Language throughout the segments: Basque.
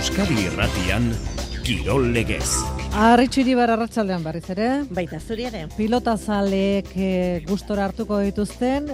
Euskadi Irratian Kirol Legez. Arritxiri bar arratsaldean barriz ere. Baita zuri ere. Pilota zaleek e, gustora hartuko dituzten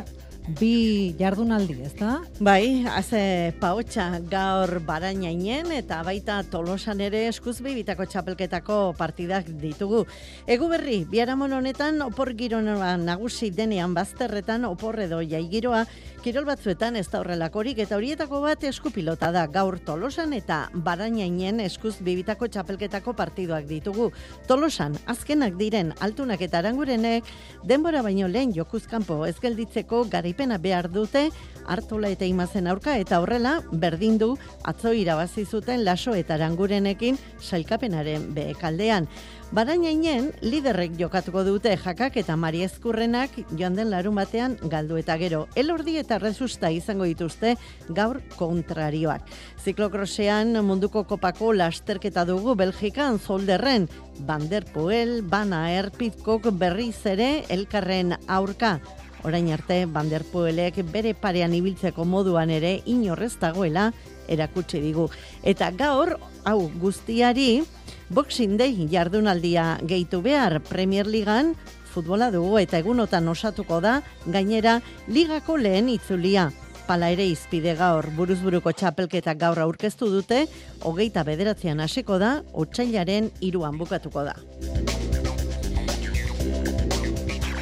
bi jardunaldi, ezta? Bai, haze paotxa gaur barainainen eta baita tolosan ere eskuz bitako txapelketako partidak ditugu. Egu berri, biaramon honetan opor gironoa nagusi denean bazterretan opor edo jaigiroa kirol batzuetan ez da horrelakorik eta horietako bat eskupilota da gaur tolosan eta barainainen eskuz bibitako txapelketako partiduak ditugu. Tolosan, azkenak diren altunak eta arangurenek denbora baino lehen jokuzkanpo ez gelditzeko gari garaipena behar dute hartola eta imazen aurka eta horrela berdin du atzo irabazi zuten laso eta arangurenekin sailkapenaren behekaldean. Barainainen liderrek jokatuko dute jakak eta Mari Ezkurrenak joan den larun batean galdu eta gero. Elordi eta resusta izango dituzte gaur kontrarioak. Ziklokrosean munduko kopako lasterketa dugu Belgikan zolderren Van der Poel, Bana Erpitkok berriz ere elkarren aurka. Orain arte, Banderpoelek bere parean ibiltzeko moduan ere inorrez dagoela erakutsi digu. Eta gaur, hau guztiari, Boxing Day jardunaldia gehitu behar Premier Ligan, futbola dugu eta egunotan osatuko da, gainera, ligako lehen itzulia. Pala ere izpide gaur buruzburuko txapelketa gaur aurkeztu dute, hogeita bederatzean hasiko da, otxailaren iruan bukatuko da.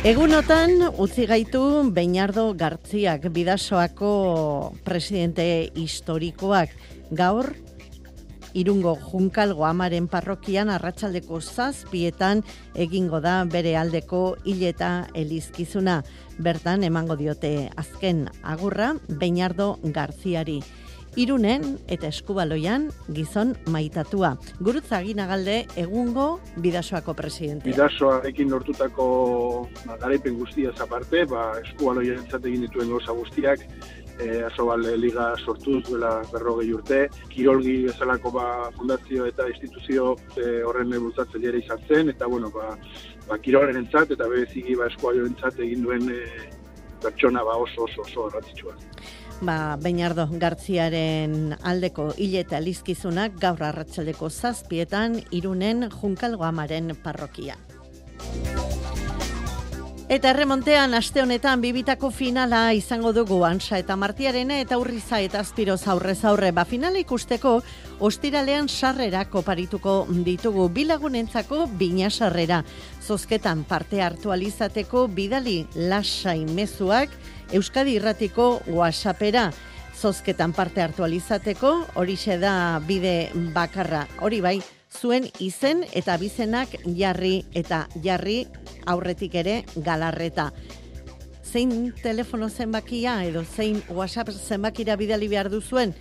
Egunotan utzi gaitu Beinardo Gartziak bidasoako presidente historikoak gaur Irungo Junkalgo Amaren parrokian arratsaldeko zazpietan egingo da bere aldeko hileta elizkizuna. Bertan emango diote azken agurra Beinardo Garziari irunen eta eskubaloian gizon maitatua. Gurutza aginagalde egungo bidasoako presidente. Bidasoarekin lortutako ba, garaipen guztia zaparte, ba, eskubaloian egin dituen gauza guztiak, e, asobal liga sortu duela berrogei urte, kirolgi bezalako ba, fundazio eta instituzio e, horren bultzatzen ere izan zen, eta bueno, ba, ba, kirolaren entzat, eta bereziki ba, eskualoien egin duen e, pertsona ba, oso oso oso erratzitsua ba, Beinardo Gartziaren aldeko hileta lizkizunak gaur arratsaldeko zazpietan irunen junkalgo amaren parrokia. Eta erremontean aste honetan bibitako finala izango dugu ansa eta martiaren eta urriza eta azpiroz aurrez aurre. Ba finala ikusteko ostiralean sarrera koparituko ditugu bilagunentzako bina sarrera. Zozketan parte hartu alizateko bidali lasai mezuak Euskadi Irratiko WhatsAppera zozketan parte hartu alizateko, hori da bide bakarra. Hori bai, zuen izen eta bizenak jarri eta jarri aurretik ere galarreta. Zein telefono zenbakia edo zein WhatsApp zenbakira bidali behar duzuen?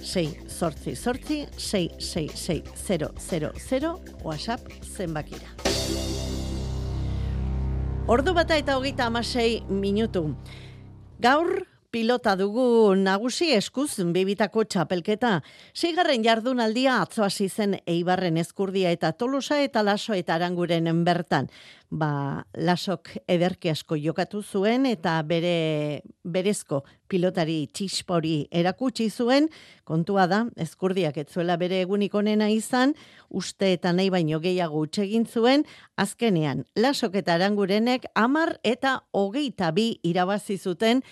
6 sortzi sortzi 6 6 6 0 0 WhatsApp zenbakira. Ordu bata eta hogeita amasei minutu. Gaur pilota dugu nagusi eskuz bibitako txapelketa. Seigarren jardunaldia atzo hasi zen Eibarren eskurdia eta Tolosa eta Laso eta Aranguren bertan. Ba, Lasok ederki asko jokatu zuen eta bere berezko pilotari txispori erakutsi zuen, kontua da, eskurdiak etzuela bere egunik onena izan, uste eta nahi baino gehiago utsegin zuen, azkenean, lasok eta arangurenek amar eta hogeita bi irabazi zuten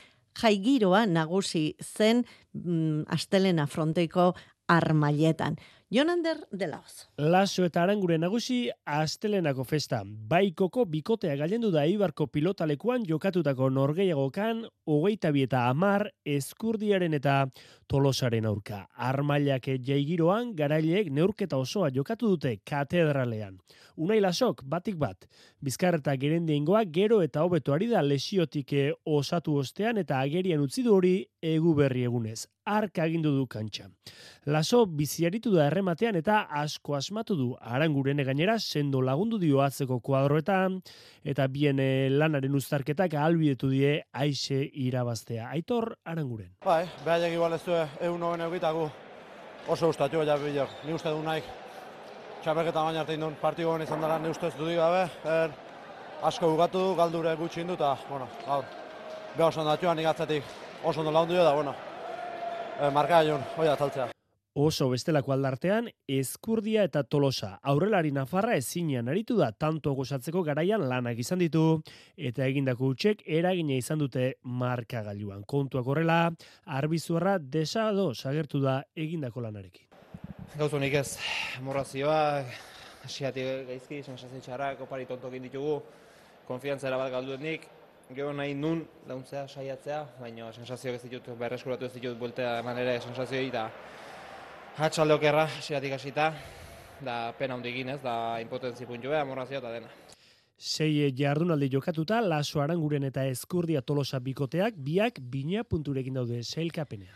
jaigiroa nagusi zen mm, astelena fronteiko armailetan. Jonander de Laos. Laso eta arangure nagusi astelenako festa. Baikoko bikotea gailendu da Ibarko pilotalekuan jokatutako norgeiagokan hogeita eta amar eskurdiaren eta tolosaren aurka. Armailak jaigiroan garaileek neurketa osoa jokatu dute katedralean. Unai lasok, batik bat, bizkarreta gerendeingoa gero eta hobeto ari da lesiotik osatu ostean eta agerian utzi du hori egu berri egunez. Arka agindu du kantxa. Laso biziaritu da errematean eta asko asmatu du arangurene gainera sendo lagundu dio atzeko kuadroetan eta bien eh, lanaren uztarketak ahalbidetu die aixe irabaztea. Aitor aranguren. Bai, behaiek igual ez du egun hogen egitagu oso ustatu ja bilor. Ni uste du naik txapelketa baina arte indun partidu honen izan dara ni uste ez du gabe. Er, asko bugatu du, galdure gutxi indu eta, bueno, gaur, beha oso ondatuan igatzetik oso ondo lagundu da, bueno, e, marka joan, hoi ataltzea. Oso bestelako aldartean, Ezkurdia eta Tolosa. Aurrelari Nafarra ezinean aritu da tanto gozatzeko garaian lanak izan ditu eta egindako utxek eragina izan dute markagailuan. Kontuak horrela, arbizuarra desado sagertu da egindako lanarekin. Gauzu nik ez, morrazioa, hasiatik gaizki, sensazio txarrak, opari tonto egin ditugu, konfiantzera bat galdu nik, gero nahi nun launtzea, saiatzea, baina sensazio ez ditut, berreskuratu ez ditut bueltea eman ere sensazioi, da hatxalde okerra, hasiatik hasita, da pena hundi ez, da impotentzi puntu morrazioa eta dena. Sei jardunaldi jokatuta, Laso Aranguren eta Ezkurdia Tolosa bikoteak biak bina punturekin daude sailkapenean.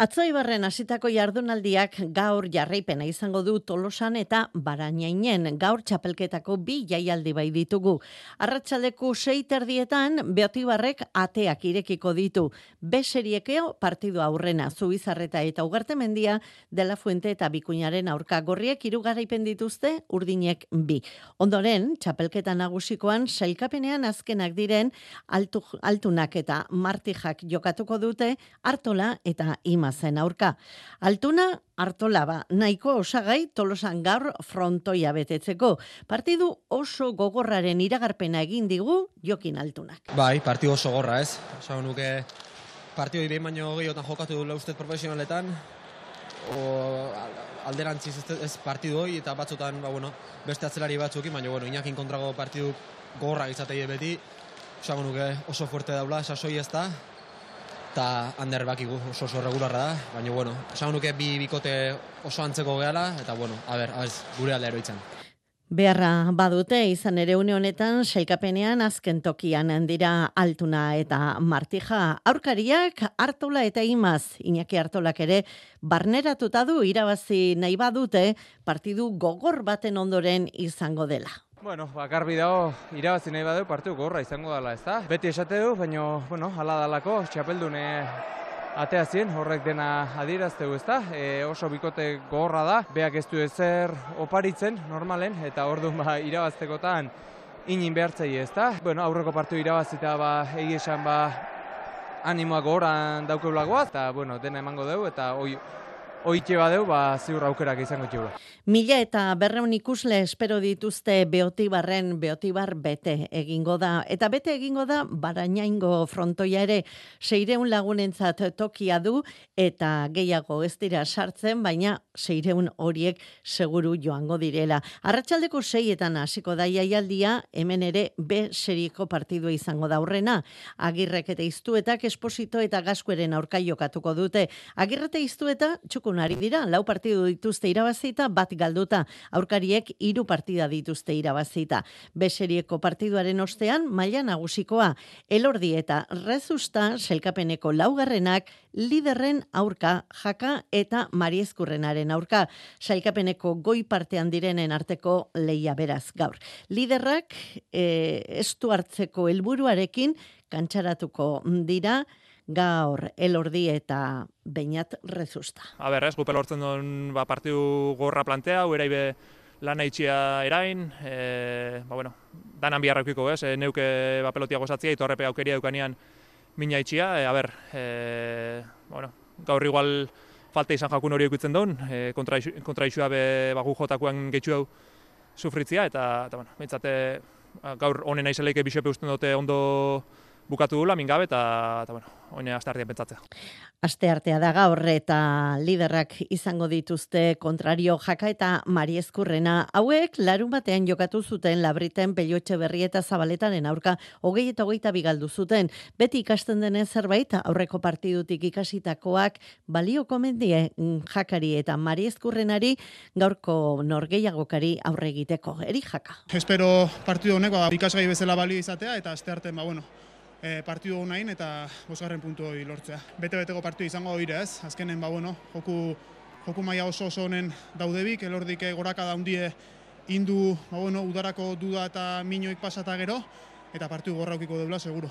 Atzo ibarren hasitako jardunaldiak gaur jarraipena izango du Tolosan eta Barainainen gaur txapelketako bi jaialdi bai ditugu. Arratsaldeko sei terdietan Beotibarrek ateak irekiko ditu. Be seriekeo partidu aurrena Zubizarreta eta Ugartemendia dela Fuente eta Bikuñaren aurka gorriek hiru dituzte urdinek bi. Ondoren txapelketa nagusi nagusikoan sailkapenean azkenak diren altu, altunak eta martijak jokatuko dute hartola eta imazen aurka. Altuna hartola ba, nahiko osagai tolosan gaur frontoia betetzeko. Partidu oso gogorraren iragarpena egin digu jokin altunak. Bai, partidu oso gorra ez. Osa nuke partidu baino gehiotan jokatu dula ustez profesionaletan, o alderantziz ez, ez partidu hoi, eta batzutan, ba, bueno, beste atzelari batzukin, baina, bueno, inakin kontrago partidu gorra izatei beti, esango nuke oso fuerte daula, sasoi ez da, eta hander bakigu oso oso regularra da, baina, bueno, esango nuke bi bikote oso antzeko gehala, eta, bueno, a ber, a gure alde eroitzen. Beharra badute izan ere une honetan sailkapenean azken tokian dira altuna eta martija aurkariak hartola eta imaz Iñaki hartolak ere barneratuta du irabazi nahi badute partidu gogor baten ondoren izango dela. Bueno, ba, garbi dago irabazi nahi badu partidu gogorra izango dela, ez da? Beti esate du, baina, bueno, ala dalako, txapeldune atea zien, horrek dena adieraztegu ez da, e, oso bikote gogorra da, beak ez du ezer oparitzen normalen, eta orduan ba, irabaztekotan inin behartzei ez da. Bueno, aurreko partu irabazita ba, egi esan ba, animoak gogoran daukeulagoaz, eta bueno, dena emango dugu, eta oi, oitxe badeu, ba, ziur aukerak izango txeula. Mila eta berreun ikusle espero dituzte beotibarren beotibar bete egingo da. Eta bete egingo da, barainaingo frontoia ere seireun lagunentzat tokia du, eta gehiago ez dira sartzen, baina seireun horiek seguru joango direla. Arratxaldeko seietan hasiko da jaialdia, hemen ere B seriko partidua izango da horrena. Agirrek eta iztuetak esposito eta gaskueren aurka jokatuko dute. Agirrete iztueta txukun ari dira, lau partidu dituzte irabazita, bat galduta, aurkariek hiru partida dituzte irabazita. Beserieko partiduaren ostean, maila nagusikoa, elordi eta rezusta, selkapeneko laugarrenak, liderren aurka, jaka eta mariezkurrenaren aurka, sailkapeneko goi partean direnen arteko leia beraz gaur. Liderrak e, estu hartzeko helburuarekin kantxaratuko dira, gaur elordi eta beinat rezusta. A ber, ez, gupel hortzen duen ba, partiu gorra plantea, eraibe lan itxia erain, e, ba, bueno, danan biharra eukiko, ez, e, neuke ba, pelotia gozatzia, ito arrepe aukeria eukanian mina itxia, e, a ber, e, bueno, gaur igual falta izan jakun hori eukitzen duen, e, kontra, kontra isua be ba, gu jotakuan getxu hau sufritzia, eta, eta bueno, bintzate, gaur honen aizeleike bisope usten dute ondo bukatu dula mingabe eta eta bueno, oine astardia pentsatzea. Aste artea da gaur eta liderrak izango dituzte kontrario jaka eta mariezkurrena. Hauek larun batean jokatu zuten labriten pelotxe berri eta zabaletaren aurka hogei eta hogeita bigaldu zuten. Beti ikasten denez zerbait aurreko partidutik ikasitakoak balio komendie jakari eta mariezkurrenari gaurko norgeiagokari aurre egiteko. Eri jaka. Espero partidu honek ba, ikasgai bezala balio izatea eta aste arte ba, bueno, e, partidu nahin eta bosgarren puntu hori lortzea. Bete-beteko partidu izango dira ez, azkenen ba, bueno, joku, joku maia oso oso honen daudebik, elordik goraka daundie indu ba, bueno, udarako duda eta minoik pasata gero, eta partidu gorraukiko deula, seguro.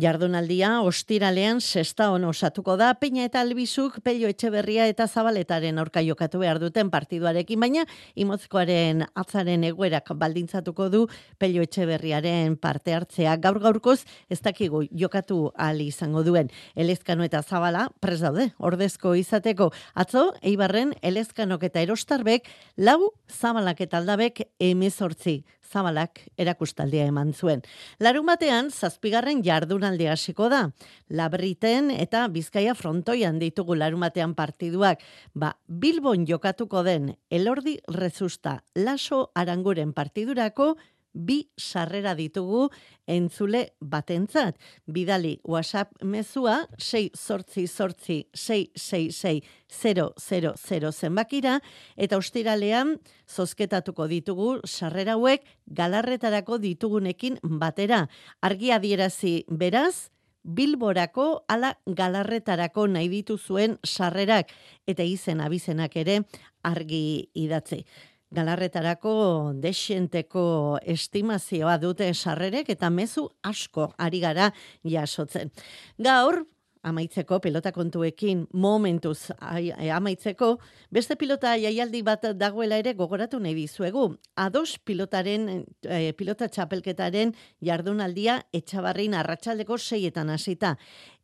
Jardunaldia ostiralean sesta on osatuko da. Peña eta Albizuk Pello Etxeberria eta Zabaletaren aurka jokatu behar duten partiduarekin baina Imozkoaren atzaren egoerak baldintzatuko du Pello Etxeberriaren parte hartzea. Gaur gaurkoz ez dakigu jokatu ali izango duen Elezkano eta Zabala pres daude ordezko izateko. Atzo Eibarren Elezkanok eta Erostarbek lau Zabalak eta Aldabek 18 Zabalak erakustaldia eman zuen. Larun batean, zazpigarren jardunaldi hasiko da. Labriten eta Bizkaia frontoian ditugu larun batean partiduak. Ba, Bilbon jokatuko den elordi rezusta laso aranguren partidurako bi sarrera ditugu entzule batentzat. Bidali WhatsApp mezua 6 sortzi sortzi 666 zenbakira eta ostiralean zozketatuko ditugu sarrera hauek galarretarako ditugunekin batera. Argi adierazi beraz, Bilborako ala galarretarako nahi ditu zuen sarrerak eta izen abizenak ere argi idatzi galarretarako desenteko estimazioa dute sarrerek eta mezu asko ari gara jasotzen. Gaur, amaitzeko pilota kontuekin momentuz e, amaitzeko, beste pilota jaialdi bat dagoela ere gogoratu nahi dizuegu. Ados pilotaren, e, pilota txapelketaren jardunaldia etxabarrin arratsaldeko seietan hasita.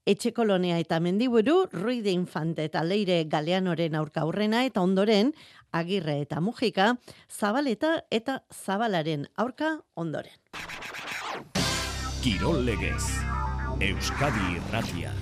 Etxekolonea eta mendiburu, ruide infante eta leire galeanoren aurka aurrena eta ondoren, agirre eta mujika, zabaleta eta zabalaren aurka ondoren. Kirol legez, Euskadi irratia.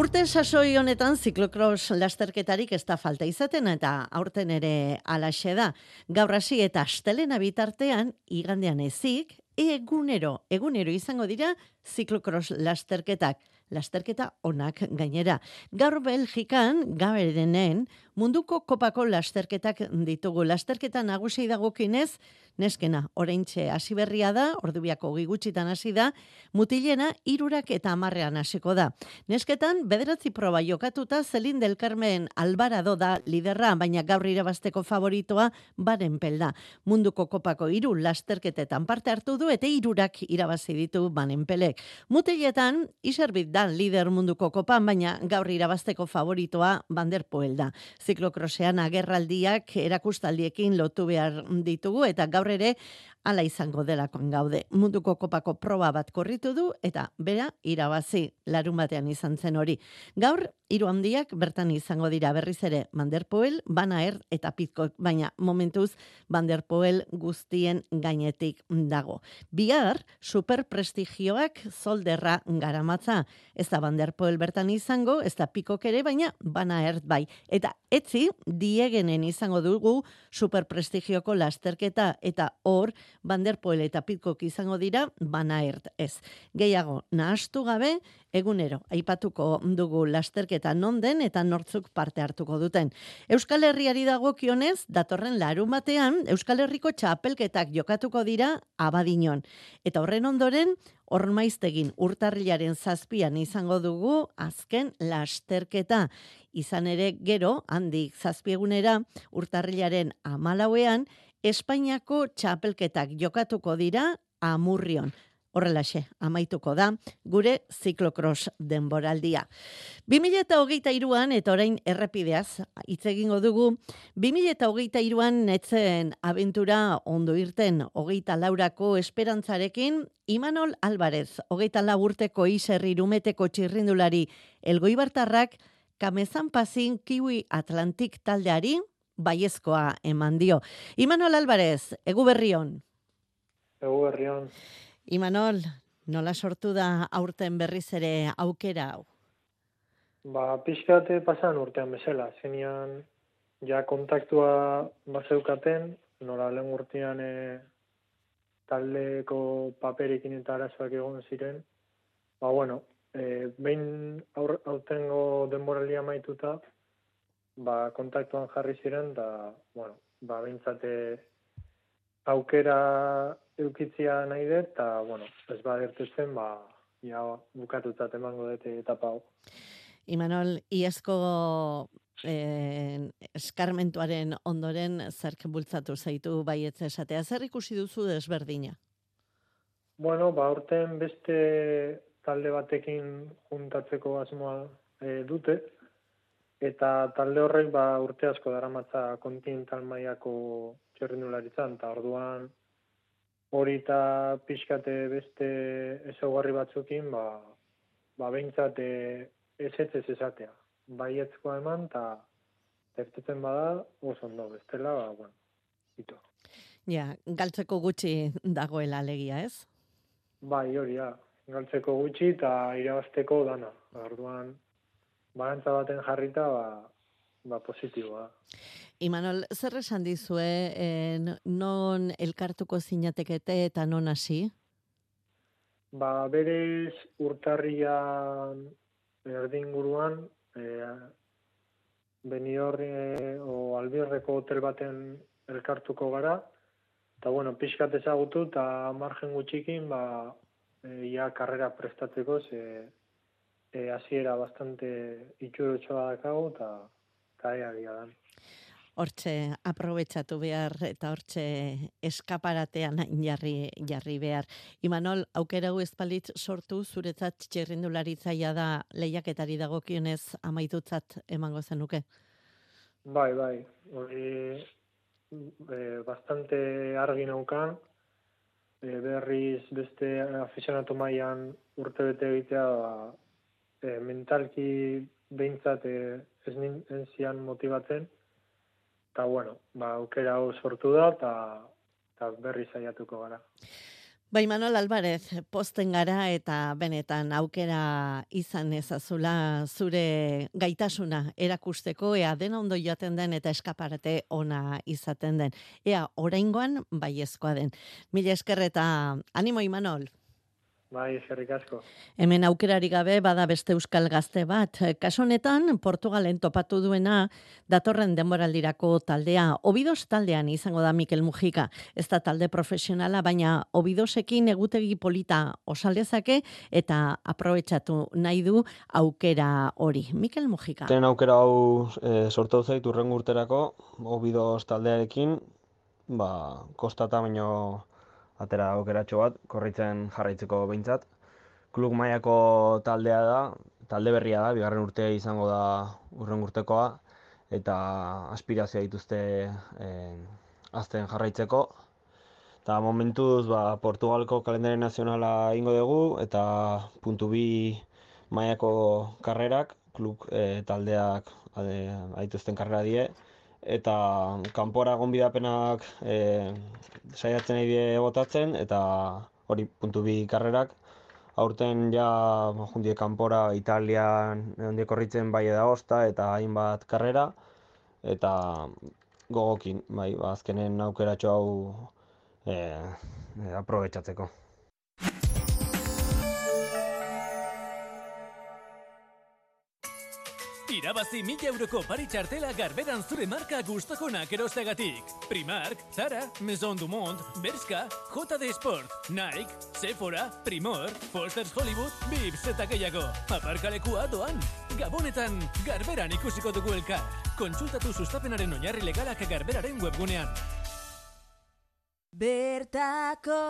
Urte sasoi honetan ziklokros lasterketarik ez da falta izaten eta aurten ere alaxe da. Gaur hasi eta astelena bitartean, igandean ezik, egunero, egunero izango dira ziklokros lasterketak lasterketa onak gainera. Gaur Belgikan, gaberdenen, munduko kopako lasterketak ditugu. Lasterketa nagusi dagokinez, neskena, oraintxe hasi berria da, ordubiako gigutxitan hasi da, mutilena irurak eta amarrean hasiko da. Nesketan, bederatzi proba jokatuta, Zelin del Carmen Alvarado da liderra, baina gaur irabasteko favoritoa, baren pelda. Munduko kopako iru lasterketetan parte hartu du, eta irurak irabazi ditu banen pelek. Mutiletan, iserbit da lider munduko kopan, baina gaur irabasteko favoritoa Bander Poel da. Ziklokrosean agerraldiak erakustaldiekin lotu behar ditugu, eta gaur ere ala izango delakoan gaude. Munduko kopako proba bat korritu du eta bera irabazi larun batean izan zen hori. Gaur hiru handiak bertan izango dira berriz ere Vanderpoel, Banaer eta Pitcock, baina momentuz Vanderpoel guztien gainetik dago. Bihar super prestigioak zolderra garamatza. Ez da Vanderpoel bertan izango, ez da Pitcock ere, baina Banaer bai. Eta etzi diegenen izango dugu super prestigioko lasterketa eta hor Vanderpoel eta Pitcock izango dira Banaert ez. Gehiago, nahastu gabe, egunero aipatuko dugu lasterketa non den eta nortzuk parte hartuko duten. Euskal Herriari dagokionez datorren larun batean Euskal Herriko txapelketak jokatuko dira Abadinon eta horren ondoren Ormaiztegin urtarrilaren zazpian izango dugu azken lasterketa. Izan ere gero, handik zazpiegunera urtarrilaren amalauean, Espainiako txapelketak jokatuko dira Amurrion. Horrelaxe, amaituko da, gure ziklokros denboraldia. 2008an, eta orain errepideaz, hitz egingo dugu, 2008an netzen abentura ondo irten, hogeita laurako esperantzarekin, Imanol Alvarez, hogeita laburteko iserri rumeteko txirrindulari, elgoibartarrak, kamezan pazin kiwi Atlantik taldeari, baiezkoa eman dio. Imanol Alvarez, egu berrion. Egu berrion. Imanol, nola sortu da aurten berriz ere aukera hau? Ba, pixkate pasan urtean bezala. Zenian, ja kontaktua bazeukaten, nola lehen urtean e, taldeko paperekin eta arazoak egon ziren. Ba, bueno, e, behin aur, autengo denboralia maituta, ba, kontaktuan jarri ziren, da, bueno, ba, behintzate aukera eukitzia nahi dut, eta, bueno, ez ba dertetzen, ba, ja, bukatutzat emango dute etapa hau. Imanol, iazko eh, eskarmentuaren ondoren zerk bultzatu zaitu baietze esatea. Zer ikusi duzu desberdina? Bueno, ba, urten beste talde batekin juntatzeko asmoa e, dute, eta talde horrek ba, urte asko daramatza kontinental mailako txerrindularitzan, eta orduan hori eta pixkate beste ezaugarri batzukin, ba, ba behintzat e, ez ez esatea. Baietzkoa eman, eta ertetzen bada, oso ondo, bestela, ba, bueno, ito. Ja, galtzeko gutxi dagoela alegia, ez? Bai, hori da. Galtzeko gutxi eta irabazteko dana. Orduan, balantza baten jarrita, ba, ba positiboa. Imanol, zer esan dizue, eh, non elkartuko zinatekete eta non hasi? Ba, berez urtarrian erdinguruan, eh, Benior eh, o Albirreko hotel baten elkartuko gara, eta bueno, pixkat ezagutu eta margen gutxikin, ba, e, ia karrera prestatzeko, ze e, hasiera bastante itxurotxoa dakago, eta ea dan. Hortxe, aprobetsatu behar eta hortxe eskaparatean jarri, jarri behar. Imanol, aukera ezpalitz sortu, zuretzat txerrindularitzaia da lehiaketari dagokionez amaitutzat emango zenuke? Bai, bai. Hori e, bastante argi naukan, e, berriz beste aficionatu mailan urte bete egitea e, mentalki behintzat e, ez zian motibatzen, eta bueno, ba, aukera hau sortu da, eta berri zaiatuko gara. Bai, Manuel Alvarez, posten gara eta benetan aukera izan ezazula zure gaitasuna erakusteko, ea dena ondo joaten den eta eskaparate ona izaten den. Ea, oraingoan bai den. Mila esker eta animo, Imanol. Bai, eskerrik asko. Hemen aukerari gabe bada beste euskal gazte bat. Kaso honetan Portugalen topatu duena datorren denboraldirako taldea. Obidos taldean izango da Mikel Mujika. Ez da talde profesionala, baina Obidosekin egutegi polita osaldezake eta aprobetsatu nahi du aukera hori. Mikel Mujika. Ten aukera hau e, sortu zait urren urterako Obidos taldearekin, ba, kostata baino atera aukeratxo bat, korritzen jarraitzeko behintzat. Klub mailako taldea da, talde berria da, bigarren urtea izango da urren urtekoa, eta aspirazioa dituzte e, azten jarraitzeko. Eta momentuz, ba, Portugalko kalendari nazionala ingo dugu, eta puntu bi mailako karrerak, klub e, taldeak adituzten karrera die, eta kanpora gonbidapenak e, saiatzen die botatzen eta hori puntu bi karrerak aurten ja jundie kanpora Italian hondie korritzen bai da osta eta hainbat karrera eta gogokin bai ba, azkenen aukeratxo hau e, e, aprobetsatzeko. Irabazi mila euroko pari txartela garberan zure marka gustokonak erosteagatik. Primark, Zara, Maison du Monde, Berska, JD Sport, Nike, Sephora, Primor, Foster's Hollywood, Bips eta gehiago. Aparkalekua doan. Gabonetan, garberan ikusiko dugu elkar. Kontsultatu sustapenaren oinarri legalak garberaren webgunean. Bertako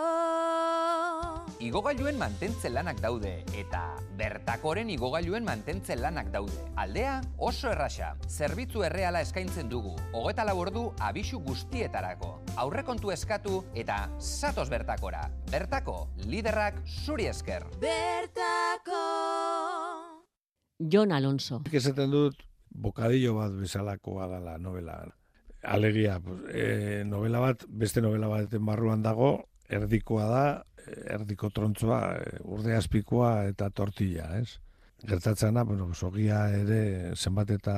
Igogailuen mantentzen lanak daude eta bertakoren igogailuen mantentzen lanak daude. Aldea oso errasa, zerbitzu erreala eskaintzen dugu, hogeta labordu abisu guztietarako. Aurrekontu eskatu eta satos bertakora. Bertako, liderrak zuri esker. Bertako Jon Alonso. Esaten dut, bokadillo bat bezalakoa da la novela alegia, pues, e, novela bat, beste novela baten barruan dago, erdikoa da, erdiko trontzoa, e, urde azpikoa eta tortilla, ez? Gertatzen da, bueno, sogia ere zenbat eta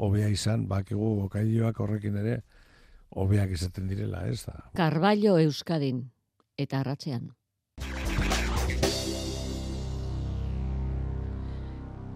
hobea izan, bakigu bokailloak horrekin ere hobeak izaten direla, ez da. Carballo Euskadin eta arratzean.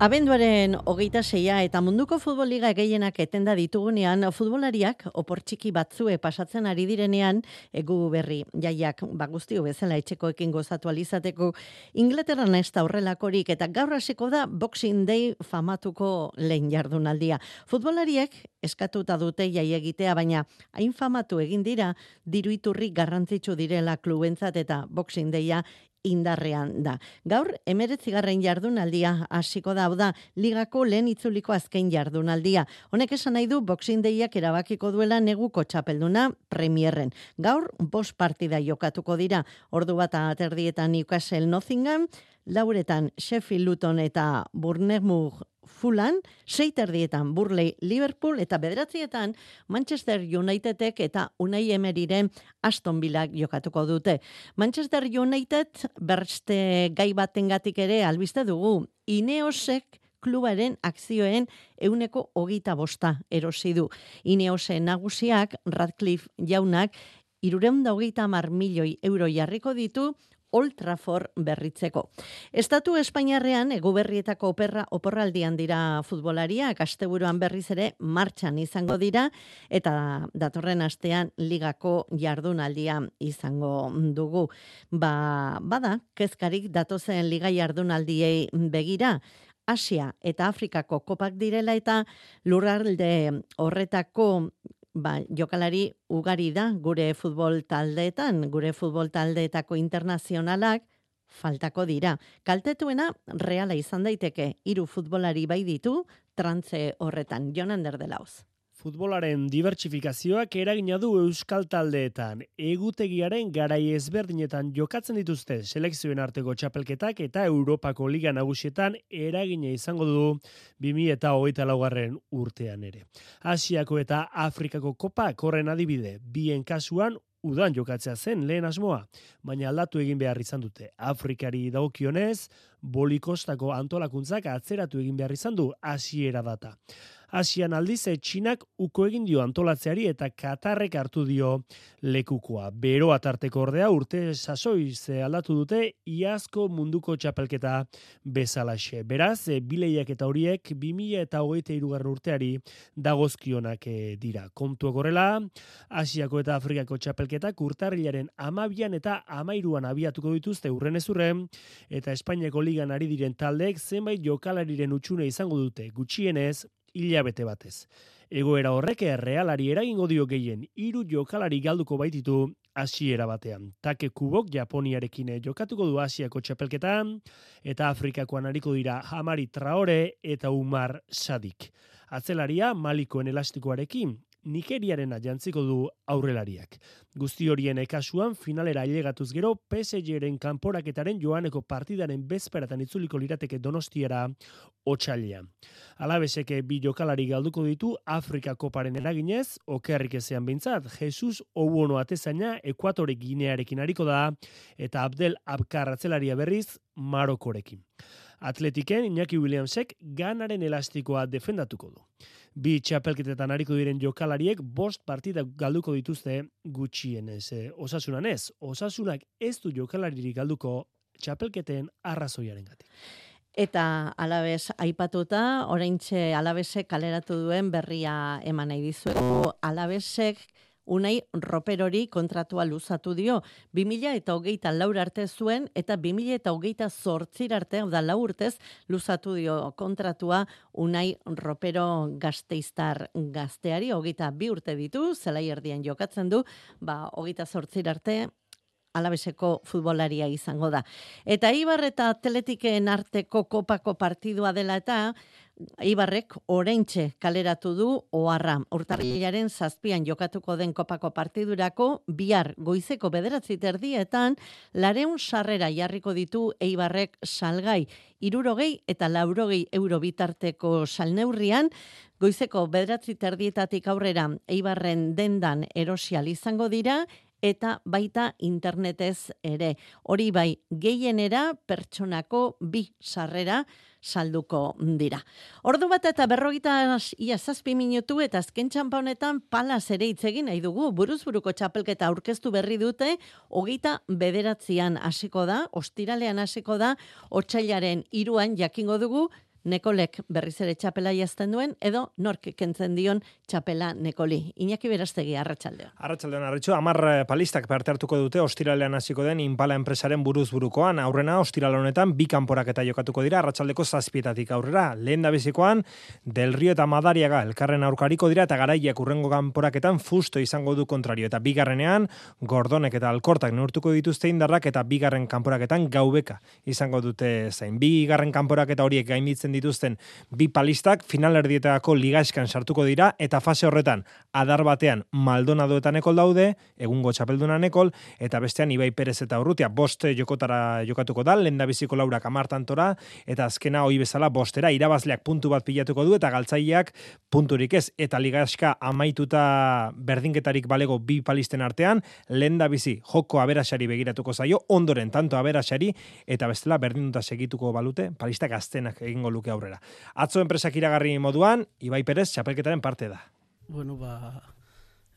Abenduaren hogeita zeia eta munduko futboliga gehienak etenda ditugunean, futbolariak opor txiki batzue pasatzen ari direnean, egu berri jaiak ba guztio bezala etxekoekin gozatu alizateko, Inglaterran ez da horrelakorik eta gaur hasiko da Boxing Day famatuko lehen jardunaldia. Futbolariek eskatuta dute jai egitea, baina hain famatu egin dira, diruiturri garrantzitsu direla klubentzat eta Boxing Daya indarrean da. Gaur, emeretzigarren jardunaldia hasiko da, da, ligako lehen itzuliko azken jardunaldia. Honek esan nahi du, Boxing Dayak erabakiko duela neguko txapelduna premierren. Gaur, bos partida jokatuko dira, ordu bat aterdietan Newcastle Nottingham, lauretan Sheffield Luton eta Bournemouth Fulan, seiterdietan Burley Liverpool eta bederatzietan Manchester Unitedek eta Unai Emeriren Aston Villa jokatuko dute. Manchester United berste gai batengatik ere albiste dugu. Ineosek klubaren akzioen euneko hogita bosta erosi du. Ineosen nagusiak Radcliffe jaunak irureunda hogeita mar milioi euro jarriko ditu Old Trafford berritzeko. Estatu Espainiarrean eguberrietako operra oporraldian dira futbolaria, kasteburuan berriz ere martxan izango dira eta datorren astean ligako jardunaldia izango dugu. Ba, bada, kezkarik datozen liga jardunaldiei begira, Asia eta Afrikako kopak direla eta lurralde horretako ba, jokalari ugari da gure futbol taldeetan, gure futbol taldeetako internazionalak faltako dira. Kaltetuena reala izan daiteke hiru futbolari bai ditu trantze horretan. Jonander de Lauz futbolaren dibertsifikazioak eragina du euskal taldeetan. Egutegiaren garai ezberdinetan jokatzen dituzte selekzioen arteko txapelketak eta Europako Liga Nagusietan eragina izango du 2000 eta hogeita laugarren urtean ere. Asiako eta Afrikako kopa korren adibide, bien kasuan udan jokatzea zen lehen asmoa, baina aldatu egin behar izan dute. Afrikari daukionez, bolikostako antolakuntzak atzeratu egin behar izan du hasiera data. Asian aldiz Txinak uko egin dio antolatzeari eta Katarrek hartu dio lekukoa. Bero atarteko ordea urte sasoiz aldatu dute iazko munduko txapelketa bezalaxe. Beraz, e, bileiak eta horiek 2000 eta hogeita irugarren urteari dagozkionak dira. Kontu gorela, Asiako eta Afrikako txapelketak urtarrilaren amabian eta amairuan abiatuko dituzte urren ezurren, eta Espainiako ligan ari diren taldeek zenbait jokalariren utxune izango dute. Gutxienez, hilabete batez. Egoera horrek errealari eragingo dio gehien, hiru jokalari galduko baititu hasiera batean. Take kubok Japoniarekin jokatuko du Asiako txapelketan, eta Afrikakoan hariko dira Hamari Traore eta Umar Sadik. Atzelaria Malikoen elastikoarekin, Nigeriaren jantziko du aurrelariak. Guzti horien ekasuan finalera ailegatuz gero PSG-ren kanporaketaren joaneko partidaren bezperatan itzuliko lirateke donostiara otxalia. Alabeseke bi jokalari galduko ditu Afrika koparen eraginez, okerrik ezean bintzat, Jesus Obuono atezaina Ekuatore Ginearekin hariko da, eta Abdel Abkar atzelaria berriz Marokorekin. Atletiken Iñaki Williamsek ganaren elastikoa defendatuko du. Bi txapelketetan hariko diren jokalariek bost partida galduko dituzte gutxienez. E, osasunan ez, osasunak ez du jokalaririk galduko txapelketen arrazoiaren gati. Eta alabez aipatuta, oraintxe alabezek kaleratu duen berria eman nahi dizuegu. Alabezek Unai roperori kontratua luzatu dio. 2000 eta hogeita laur arte zuen eta 2000 eta hogeita zortzir arte, da lau urtez, luzatu dio kontratua Unai ropero gazteiztar gazteari, hogeita bi urte ditu, zelai erdian jokatzen du, ba, hogeita zortzir arte, alabeseko futbolaria izango da. Eta Ibar eta Atletiken arteko kopako partidua dela eta Ibarrek oraintxe kaleratu du oharra. Urtarrilaren zazpian jokatuko den kopako partidurako bihar goizeko bederatzi terdietan lareun sarrera jarriko ditu Eibarrek salgai irurogei eta laurogei euro bitarteko salneurrian goizeko bederatzi terdietatik aurrera Eibarren dendan erosial izango dira eta baita internetez ere. Hori bai, gehienera pertsonako bi sarrera salduko dira. Ordu bat eta berrogita ia zazpi minutu eta azken txampa honetan pala ere itzegin nahi dugu. Buruzburuko txapelketa aurkeztu berri dute, hogeita bederatzean hasiko da, ostiralean hasiko da, otxailaren iruan jakingo dugu, Nekolek berriz ere txapela jazten duen, edo nork kentzen dion txapela Nekoli. Iñaki Berastegi, arratsaldeo. Arratsaldean arritxu, amar eh, palistak parte hartuko dute ostiralean hasiko den Impala enpresaren buruz burukoan. Aurrena, ostiral honetan, bi kanporak eta jokatuko dira, arratsaldeko zazpietatik aurrera. Lehen da bizikoan, Del Rio eta Madariaga elkarren aurkariko dira eta garaiak urrengo kanporaketan fusto izango du kontrario. Eta bigarrenean, Gordonek eta Alkortak neurtuko dituzte indarrak eta bigarren kanporaketan gaubeka izango dute zain. Bigarren kanporaketa horiek gainditzen dituzten bi palistak finalerdietako ligaiskan sartuko dira eta fase horretan adar batean Maldonado eta Nekol daude, egungo txapelduna Nekol, eta bestean Ibai Perez eta Urrutia boste jokotara jokatuko da, lenda biziko laura kamartantora, eta azkena hoi bezala bostera, irabazleak puntu bat pilatuko du, eta galtzaileak punturik ez, eta ligaska amaituta berdinketarik balego bi palisten artean, lenda bizi joko aberasari begiratuko zaio, ondoren tanto aberasari, eta bestela berdinduta segituko balute, palistak aztenak egingo luke aurrera. Atzo enpresak iragarri moduan, Ibai Perez txapelketaren parte da. Bueno, ba,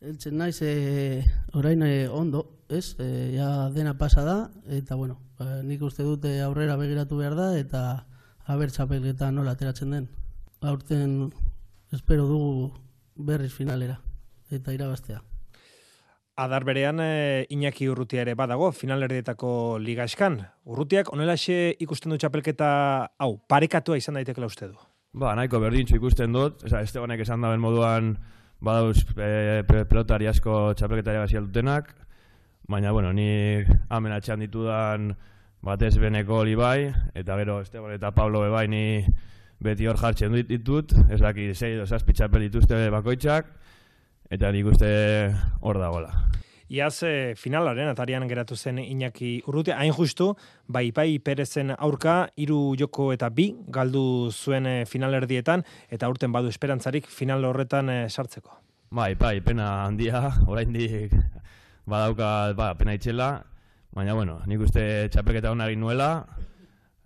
eltzen naiz e, orain e, ondo, ez? E, ja dena pasa da, eta bueno, ba, nik uste dute aurrera begiratu behar da, eta haber txapelketa nola ateratzen den. Aurten espero dugu berriz finalera, eta irabaztea. Adar berean e, Iñaki Urrutia ere badago finalerdietako liga eskan. Urrutiak onelaxe ikusten du txapelketa hau, parekatua izan daitekela uste du. Ba, nahiko berdintxu ikusten dut, Eza, Estebanek esan daben moduan badauz e, pelotari asko txapelketari bazial dutenak, baina, bueno, ni hamen atxan ditudan batez beneko hori bai, eta gero Esteban eta Pablo bebai ni beti hor jartzen ditut, ez daki zei edo zazpi txapel dituzte bakoitzak, eta nik uste hor dagoela. Iaz e, finalaren atarian geratu zen Iñaki Urruti, hain justu, bai bai perezen aurka, hiru joko eta bi galdu zuen e, finalerdietan, eta urten badu esperantzarik final horretan e, sartzeko. Bai, bai, pena handia, oraindik badauka, ba, pena itxela, baina, bueno, nik uste txapeketa hona egin nuela,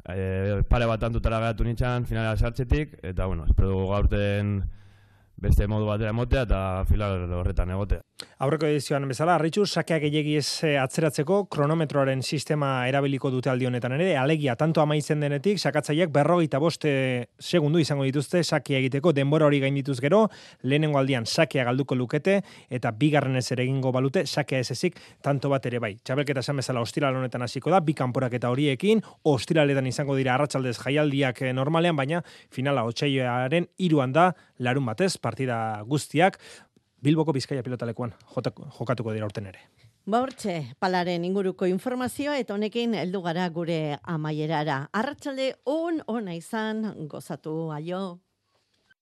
e, pare bat antutara geratu nintzen finalera sartzetik, eta, bueno, espero gaurten beste modu batera motea eta final horretan egotea. Aurreko edizioan bezala, arritxu, sakeak egegi ez eh, atzeratzeko kronometroaren sistema erabiliko dute aldi honetan ere, alegia, tanto amaitzen denetik, sakatzaileak berrogeita boste segundu izango dituzte sakia egiteko, denbora hori gain dituz gero, lehenengo aldian sakea galduko lukete, eta bigarren ez ere egingo balute, sakea ez ezik, tanto bat ere bai. Txabelketa esan bezala ostiral honetan hasiko da, bi kanporak eta horiekin, ostiraletan izango dira arratsaldez jaialdiak eh, normalean, baina finala otxaioaren iruan da, larun batez, partida guztiak, Bilboko Bizkaia pilotalekuan jokatuko dira urten ere. Ba hortxe, palaren inguruko informazioa eta honekin heldu gara gure amaierara. Arratsalde on ona izan, gozatu aio.